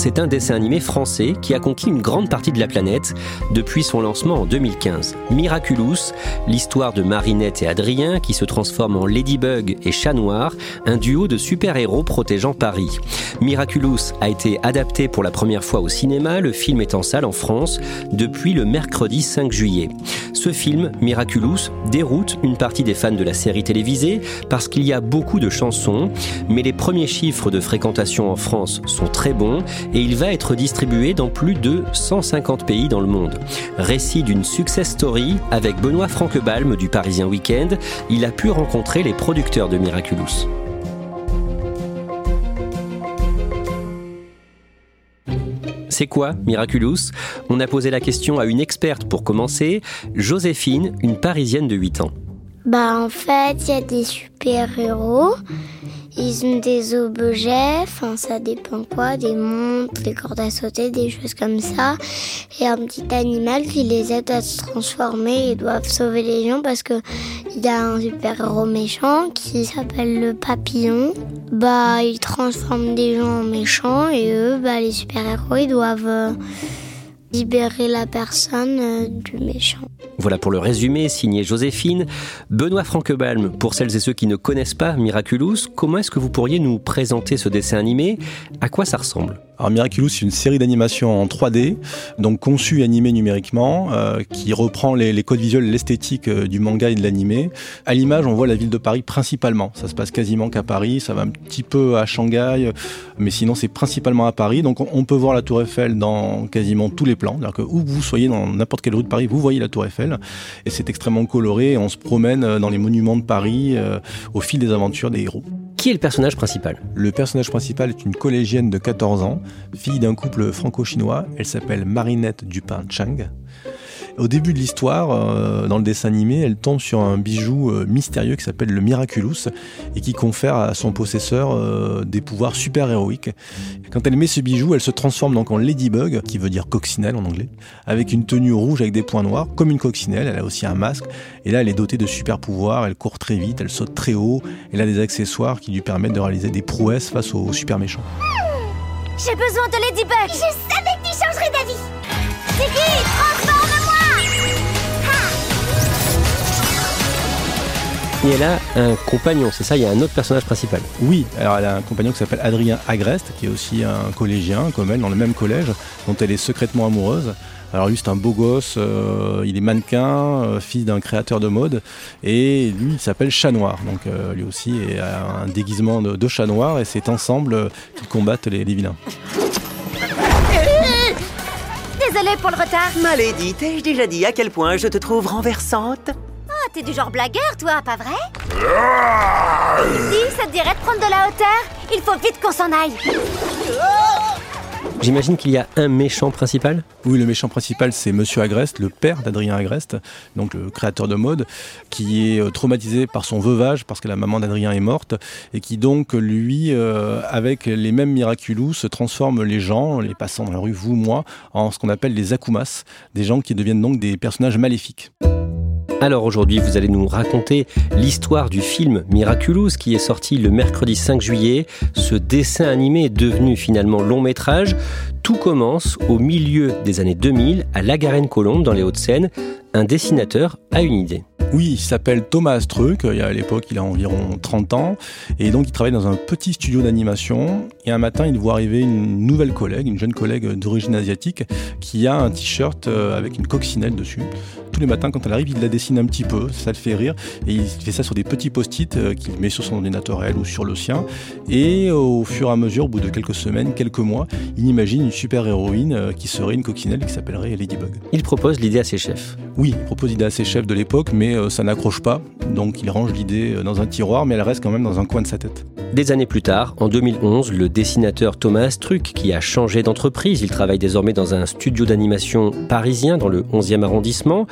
C'est un dessin animé français qui a conquis une grande partie de la planète depuis son lancement en 2015. Miraculous, l'histoire de Marinette et Adrien qui se transforment en Ladybug et Chat Noir, un duo de super-héros protégeant Paris. Miraculous a été adapté pour la première fois au cinéma, le film est en salle en France depuis le mercredi 5 juillet. Ce film, Miraculous, déroute une partie des fans de la série télévisée parce qu'il y a beaucoup de chansons, mais les premiers chiffres de fréquentation en France sont très bons et il va être distribué dans plus de 150 pays dans le monde. Récit d'une success story avec Benoît Franquebalm du Parisien Weekend, il a pu rencontrer les producteurs de Miraculous. C'est quoi Miraculous? On a posé la question à une experte pour commencer, Joséphine, une Parisienne de 8 ans. Bah en fait, il y a des super-héros ils ont des objets, enfin ça dépend quoi, des montres, des cordes à sauter, des choses comme ça. Et un petit animal qui les aide à se transformer et doivent sauver les gens parce que il y a un super héros méchant qui s'appelle le papillon. Bah il transforme des gens en méchants et eux, bah les super héros ils doivent euh, libérer la personne euh, du méchant. Voilà pour le résumé, signé Joséphine. Benoît Franquebalm, pour celles et ceux qui ne connaissent pas Miraculous, comment est-ce que vous pourriez nous présenter ce dessin animé? À quoi ça ressemble? Alors Miraculous, c'est une série d'animation en 3D, donc conçue et animée numériquement, euh, qui reprend les, codes visuels, l'esthétique euh, du manga et de l'animé. À l'image, on voit la ville de Paris principalement. Ça se passe quasiment qu'à Paris, ça va un petit peu à Shanghai, mais sinon c'est principalement à Paris. Donc on peut voir la Tour Eiffel dans quasiment tous les plans. C'est-à-dire que où vous soyez dans n'importe quelle rue de Paris, vous voyez la Tour Eiffel. Et c'est extrêmement coloré. On se promène euh, dans les monuments de Paris au fil des aventures des héros. Qui est le personnage principal? Le personnage principal est une collégienne de 14 ans, fille d'un couple franco-chinois. Elle s'appelle Marinette Dupin-Chang. Au début de l'histoire, euh, dans le dessin animé, elle tombe sur un bijou euh, mystérieux qui s'appelle le Miraculous et qui confère à son possesseur euh, des pouvoirs super héroïques. Quand elle met ce bijou, elle se transforme donc en Ladybug, qui veut dire coccinelle en anglais, avec une tenue rouge avec des points noirs, comme une coccinelle. Elle a aussi un masque. Et là, elle est dotée de super pouvoirs. Elle court très vite, elle saute très haut. Elle a des accessoires qui lui permettent de réaliser des prouesses face aux super méchants. J'ai besoin de Ladybug Je savais que tu changerais d'avis Ziggy, Et elle a un compagnon, c'est ça Il y a un autre personnage principal. Oui, alors elle a un compagnon qui s'appelle Adrien Agreste, qui est aussi un collégien, comme elle, dans le même collège, dont elle est secrètement amoureuse. Alors lui, c'est un beau gosse, euh, il est mannequin, euh, fils d'un créateur de mode, et lui, il s'appelle Chat Noir. Donc euh, lui aussi a un déguisement de, chat noir, et c'est ensemble qu'ils combattent les, les vilains. Désolé pour le retard. Malédie, t'ai-je déjà dit à quel point je te trouve renversante? T'es du genre blagueur, toi, pas vrai Si, ça te dirait de prendre de la hauteur. Il faut vite qu'on s'en aille. J'imagine qu'il y a un méchant principal. Oui, le méchant principal, c'est Monsieur Agreste, le père d'Adrien Agreste, donc le créateur de mode, qui est euh, traumatisé par son veuvage parce que la maman d'Adrien est morte, et qui donc, lui, euh, avec les mêmes miraculous, se transforme les gens, les passants dans la rue, vous, moi, en ce qu'on appelle les akumas, des gens qui deviennent donc des personnages maléfiques. Alors aujourd'hui, vous allez nous raconter l'histoire du film Miraculous qui est sorti le mercredi 5 juillet. Ce dessin animé est devenu finalement long métrage. Tout commence au milieu des années 2000 à La Garenne-Colombe dans les Hauts-de-Seine. Un dessinateur a une idée. Oui, il s'appelle Thomas Astruc. À l'époque, il a environ 30 ans. Et donc, il travaille dans un petit studio d'animation. Et un matin, il voit arriver une nouvelle collègue, une jeune collègue d'origine asiatique, qui a un t-shirt euh, avec une coccinelle dessus. Tous les matins, quand elle arrive, il la dessine un petit peu. Ça le fait rire. Et il fait ça sur des petits post-it euh, qu'il met sur son ordinateur ou sur le sien. Et au fur et à mesure, au bout de quelques semaines, quelques mois, il imagine une super héroïne euh, qui serait une coccinelle qui s'appellerait Ladybug. Il propose l'idée à ses chefs. Oui, il propose l'idée à ses chefs de l'époque, mais euh, ça n'accroche pas. Donc il range l'idée euh, dans un tiroir, mais elle reste quand même dans un coin de sa tête. Des années plus tard, en 2011, le dessinateur Thomas Truc, qui a changé d'entreprise, il travaille désormais dans un studio d'animation parisien dans le 11e arrondissement.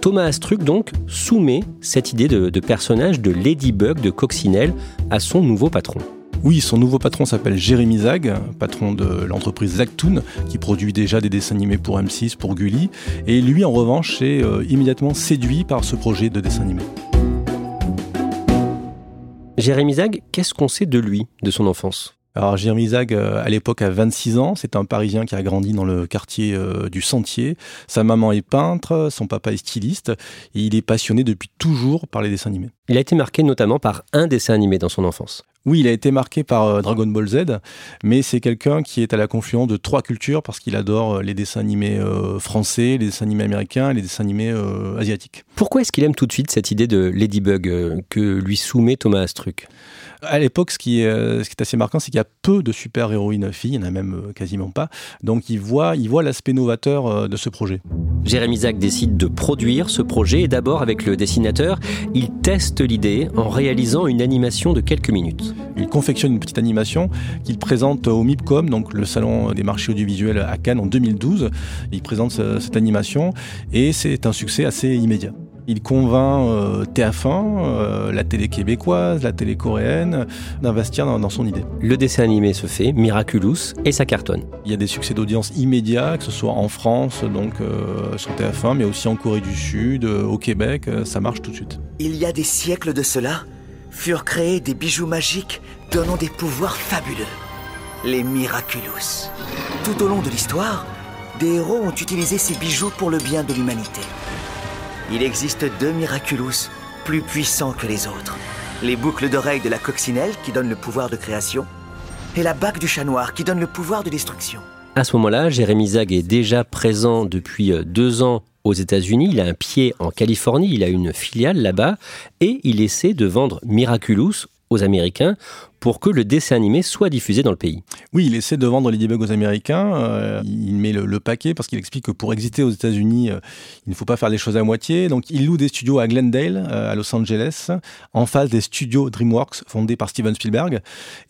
Thomas Truc, donc, soumet cette idée de, de personnage de Ladybug, de Coccinelle, à son nouveau patron. Oui, son nouveau patron s'appelle Jérémy Zag, patron de l'entreprise Zagtoon, qui produit déjà des dessins animés pour M6, pour Gulli. Et lui, en revanche, est euh, immédiatement séduit par ce projet de dessin animé. Jérémy Zag, qu'est-ce qu'on sait de lui, de son enfance? Alors Jérémy Zag, euh, à l'époque, a 26 ans. C'est un Parisien qui a grandi dans le quartier euh, du Sentier. Sa maman est peintre, son papa est styliste. Et il est passionné depuis toujours par les dessins animés. Il a été marqué notamment par un dessin animé dans son enfance. Oui, il a été marqué par euh, Dragon Ball Z, mais c'est quelqu'un qui est à la confluence de trois cultures parce qu'il adore les dessins animés français, les dessins animés américains et les dessins animés asiatiques. Pourquoi est-ce qu'il aime tout de suite cette idée de Ladybug que lui soumet Thomas Astruc? À l'époque, ce, qui est, ce qui est assez marquant, c'est qu'il y a peu de super-héroïnes filles, il n'y en a même quasiment pas. Donc il voit, il voit l'aspect novateur de ce projet. Jérémy Zach décide de produire ce projet et d'abord avec le dessinateur, il teste l'idée en réalisant une animation de quelques minutes. Il confectionne une petite animation qu'il présente au MIPCOM, donc le salon des marchés audiovisuels à Cannes en 2012. Il présente cette animation et c'est un succès assez immédiat. Il convainc euh, TF1, euh, la télé québécoise, la télé coréenne, d'investir dans, dans, son idée. Le dessin animé se fait, Miraculous, et ça cartonne. Il y a des succès d'audience immédiats, que ce soit en France, donc euh, sur TF1, mais aussi en Corée du Sud, euh, au Québec, euh, ça marche tout de suite. Il y a des siècles de cela, furent créés des bijoux magiques donnant des pouvoirs fabuleux. Les Miraculous. Tout au long de l'histoire, des héros ont utilisé ces bijoux pour le bien de l'humanité. Il existe deux Miraculous plus puissants que les autres. Les boucles d'oreilles de la coccinelle qui donnent le pouvoir de création et la bague du chat noir qui donne le pouvoir de destruction. À ce moment-là, Jérémy Zag est déjà présent depuis deux ans aux États-Unis, il a un pied en Californie, il a une filiale là-bas et il essaie de vendre Miraculous aux Américains pour que le dessin animé soit diffusé dans le pays. Oui, il essaie de vendre Ladybug aux Américains. Euh, il met le, le paquet parce qu'il explique que pour exister aux États-Unis, euh, il ne faut pas faire les choses à moitié. Donc, il loue des studios à Glendale, euh, à Los Angeles, en face des studios DreamWorks fondés par Steven Spielberg.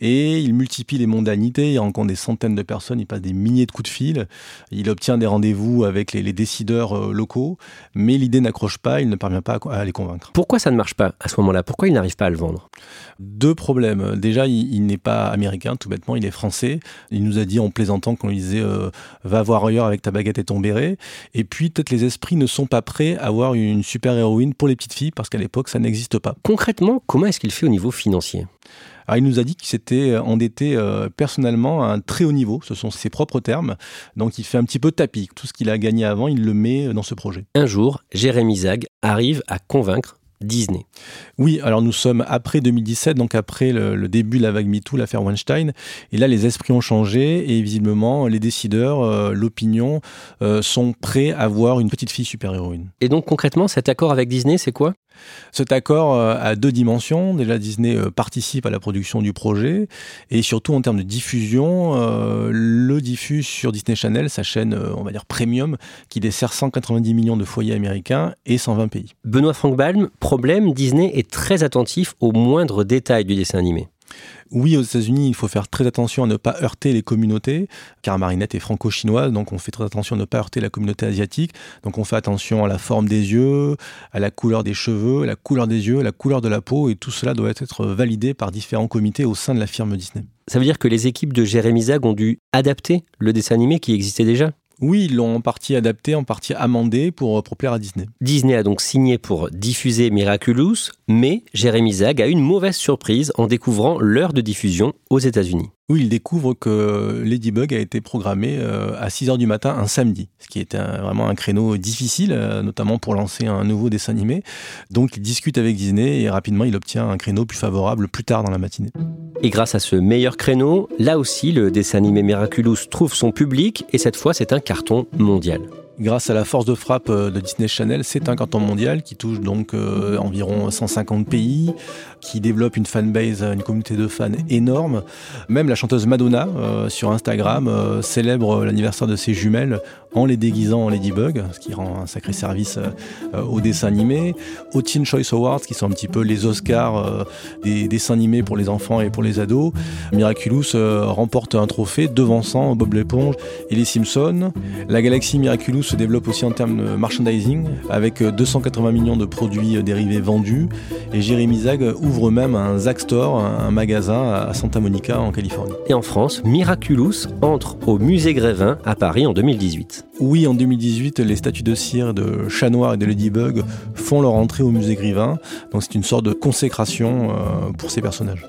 Et il multiplie les mondanités. Il rencontre des centaines de personnes. Il passe des milliers de coups de fil. Il obtient des rendez-vous avec les, les décideurs locaux. Mais l'idée n'accroche pas. Il ne parvient pas à, à les convaincre. Pourquoi ça ne marche pas à ce moment-là? Pourquoi il n'arrive pas à le vendre? Deux problèmes. Déjà, il, il n'est pas américain, tout bêtement, il est français. Il nous a dit en plaisantant qu'on lui disait euh, va voir ailleurs avec ta baguette et ton béret. Et puis peut-être les esprits ne sont pas prêts à avoir une super héroïne pour les petites filles parce qu'à l'époque ça n'existe pas. Concrètement, comment est-ce qu'il fait au niveau financier? Alors, il nous a dit qu'il s'était endetté euh, personnellement à un très haut niveau, ce sont ses propres termes. Donc il fait un petit peu tapis. Tout ce qu'il a gagné avant, il le met dans ce projet. Un jour, Jérémy Zag arrive à convaincre Disney. Oui, alors nous sommes après 2017, donc après le, le début de la vague MeToo, l'affaire Weinstein. Et là, les esprits ont changé et visiblement, les décideurs, euh, l'opinion, euh, sont prêts à voir une petite fille super-héroïne. Et donc concrètement, cet accord avec Disney, c'est quoi? Cet accord euh, a deux dimensions. Déjà, Disney euh, participe à la production du projet et surtout en termes de diffusion, euh, le diffuse sur Disney Channel, sa chaîne, on va dire premium, qui dessert 190 millions de foyers américains et 120 pays. Benoît Frankbalm, problème, Disney est très attentif aux moindres détails du dessin animé. Oui, aux États-Unis, il faut faire très attention à ne pas heurter les communautés, car Marinette est franco-chinoise, donc on fait très attention à ne pas heurter la communauté asiatique. Donc on fait attention à la forme des yeux, à la couleur des cheveux, à la couleur des yeux, à la couleur de la peau, et tout cela doit être validé par différents comités au sein de la firme Disney. Ça veut dire que les équipes de Jérémy Zag ont dû adapter le dessin animé qui existait déjà? Oui, ils l'ont en partie adapté, en partie amendé pour, pour plaire à Disney. Disney a donc signé pour diffuser Miraculous, mais Jérémy Zag a une mauvaise surprise en découvrant l'heure de diffusion aux États-Unis. Oui, il découvre que Ladybug a été programmé euh, à 6h du matin un samedi, ce qui est vraiment un créneau difficile, euh, notamment pour lancer un nouveau dessin animé. Donc il discute avec Disney et rapidement il obtient un créneau plus favorable plus tard dans la matinée. Et grâce à ce meilleur créneau, là aussi le dessin animé Miraculous trouve son public et cette fois c'est un carton mondial grâce à la force de frappe euh, de Disney Channel, c'est un canton mondial qui touche donc euh, environ 150 pays, qui développe une fanbase, une communauté de fans énorme. Même la chanteuse Madonna euh, sur Instagram célèbre l'anniversaire de ses jumelles en les déguisant en Ladybug, ce qui rend un sacré service au dessin animé. Aux Teen Choice Awards, qui sont un petit peu les Oscars des dessins animés pour les enfants et pour les ados, Miraculous remporte un trophée devançant Bob l'éponge et les Simpsons. La galaxie Miraculous se développe aussi en termes de merchandising, avec 280 millions de produits dérivés vendus. Et Jeremy Zag ouvre même un Zag Store, un magasin à Santa Monica, en Californie. Et en France, Miraculous entre au musée Grévin à Paris en 2018. Oui, en 2018, les statues de cire de Chat Noir et de Ladybug font leur entrée au musée Grévin. Donc c'est une sorte de consécration euh, pour ces personnages.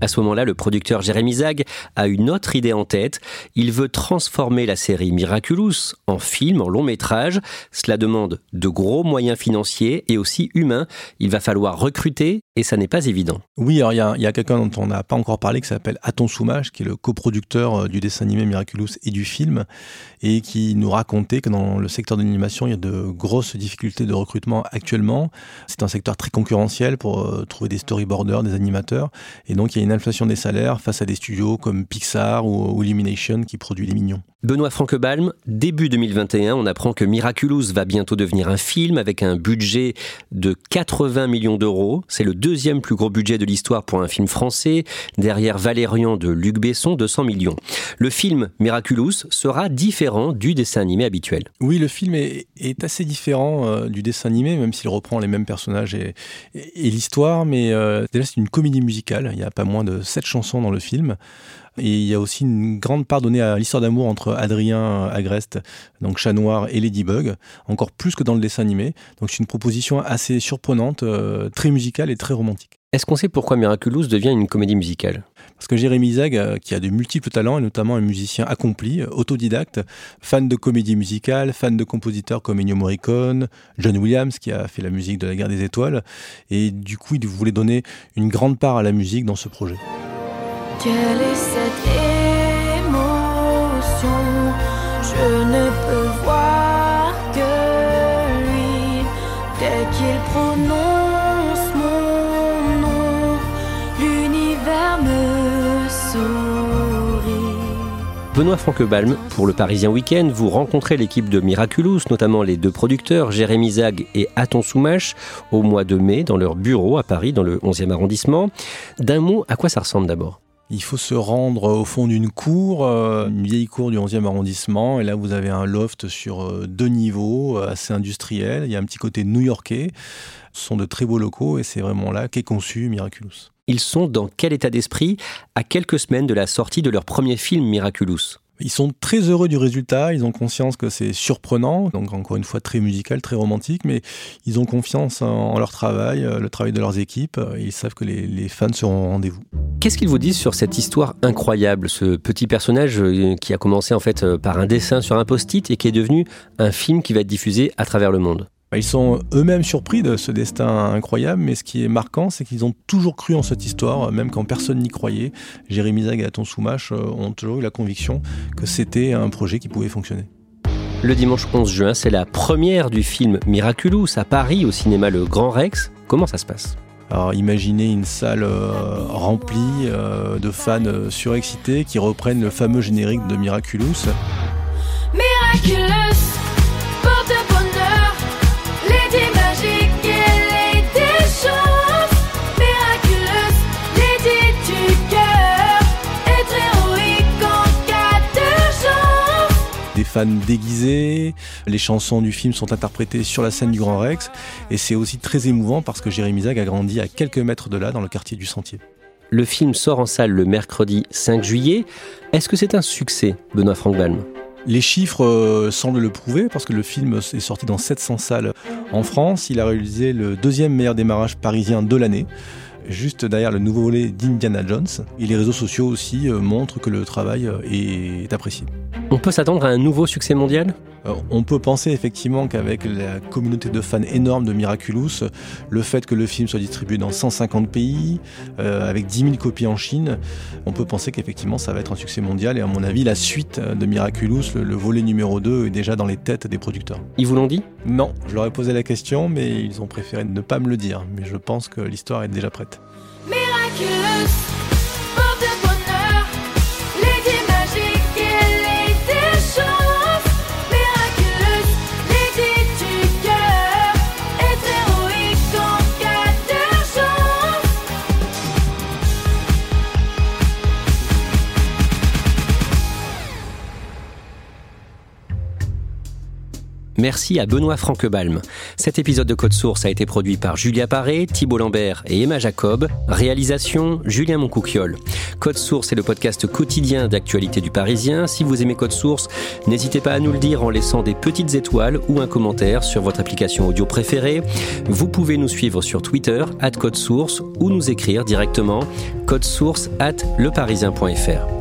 À ce moment-là, le producteur Jérémy Zag a une autre idée en tête. Il veut transformer la série Miraculous en film, en long métrage. Cela demande de gros moyens financiers et aussi humains. Il va falloir recruter et ça n'est pas évident. Oui, alors il y a, quelqu'un dont on n'a pas encore parlé qui s'appelle Aton Soumage, qui est le coproducteur euh, du dessin animé Miraculous et du film, et qui nous racontait que dans le secteur de l'animation, il y a de grosses difficultés de recrutement actuellement. C'est un secteur très concurrentiel pour euh, trouver des storyboarders, des animateurs, et donc il y a une inflation des salaires face à des studios comme Pixar ou, Illumination qui produit les mignons. Benoît Franquebalm, début 2021, on apprend que Miraculous va bientôt devenir un film avec un budget de 80 millions d'euros. C'est le deuxième plus gros budget de l'histoire pour un film français, derrière Valérian de Luc Besson, 200 millions. Le film Miraculous sera différent du dessin animé habituel. Oui, le film est, assez différent euh, du dessin animé, même s'il reprend les mêmes personnages et, l'histoire, mais euh, déjà c'est une comédie musicale, il n'y a pas moins de sept chansons dans le film. Et il y a aussi une grande part donnée à l'histoire d'amour entre Adrien Agreste, donc Chat Noir, et Ladybug, encore plus que dans le dessin animé. Donc c'est une proposition assez surprenante, euh, très musicale et très romantique. Est-ce qu'on sait pourquoi Miraculous devient une comédie musicale? Parce que Jérémy Zag, euh, qui a de multiples talents, et notamment un musicien accompli, euh, autodidacte, fan de comédie musicale, fan de compositeurs comme Ennio Morricone, John Williams, qui a fait la musique de la guerre des étoiles, et du coup, il voulait donner une grande part à la musique dans ce projet. Quelle est cette émotion? Je ne peux voir que lui. Dès qu'il prononce mon Benoît Franquebalm, pour le Parisien Week-end, vous rencontrez l'équipe de Miraculous, notamment les deux producteurs, Jérémy Zag et Aton Soumache, au mois de mai, dans leur bureau à Paris, dans le 11e arrondissement. D'un mot, à quoi ça ressemble d'abord? Il faut se rendre au fond d'une cour, euh, une vieille cour du 11e arrondissement, et là vous avez un loft sur euh, deux niveaux, euh, assez industriel. Il y a un petit côté new-yorkais. Ce sont de très beaux locaux et c'est vraiment là qu'est conçu Miraculous. Ils sont dans quel état d'esprit à quelques semaines de la sortie de leur premier film Miraculous? Ils sont très heureux du résultat, ils ont conscience que c'est surprenant, donc encore une fois très musical, très romantique, mais ils ont confiance en leur travail, euh, le travail de leurs équipes, et ils savent que les, fans seront au rendez-vous. Qu'est-ce qu'ils vous disent sur cette histoire incroyable, ce petit personnage euh, qui a commencé en fait euh, par un dessin sur un post-it et qui est devenu un film qui va être diffusé à travers le monde? Ils sont eux-mêmes surpris de ce destin incroyable, mais ce qui est marquant, c'est qu'ils ont toujours cru en cette histoire, même quand personne n'y croyait. Jérémy Zag et Aton Soumache euh, ont toujours eu la conviction que c'était un projet qui pouvait fonctionner. Le dimanche 11 juin, c'est la première du film Miraculous à Paris au cinéma Le Grand Rex. Comment ça se passe? Alors imaginez une salle euh, remplie euh, de fans surexcités qui reprennent le fameux générique de Miraculous. Miraculous fans déguisés, les chansons du film sont interprétées sur la scène du Grand Rex, et c'est aussi très émouvant parce que Jérémy Zag a grandi à quelques mètres de là, dans le quartier du Sentier. Le film sort en salle le mercredi 5 juillet. Est-ce que c'est un succès, Benoît Frankbalm les chiffres euh, semblent le prouver parce que le film est sorti dans 700 salles en France. Il a réalisé le deuxième meilleur démarrage parisien de l'année. juste derrière le nouveau volet d'Indiana Jones. Et les réseaux sociaux aussi euh, montrent que le travail euh, est apprécié. On peut s'attendre à un nouveau succès mondial? Euh, on peut penser effectivement qu'avec la communauté de fans énorme de Miraculous, le fait que le film soit distribué dans 150 pays, avec 10 000 copies en Chine, on peut penser qu'effectivement ça va être un succès mondial. Et à mon avis, la suite de Miraculous, le, le volet numéro 2, est déjà dans les têtes des producteurs. Ils vous l'ont dit? Non, je leur ai posé la question, mais ils ont préféré ne pas me le dire. Mais je pense que l'histoire est déjà prête. Miraculous, Merci à Benoît Franquebalm. Cet épisode de Code Source a été produit par Julia Paré, Thibault Lambert et Emma Jacob. Réalisation Julien Moncouquiole. Code Source est le podcast quotidien d'actualité du Parisien. Si vous aimez Code Source, n'hésitez pas à nous le dire en laissant des petites étoiles ou un commentaire sur votre application audio préférée. Vous pouvez nous suivre sur Twitter, at Code Source, ou nous écrire directement source at leparisien.fr.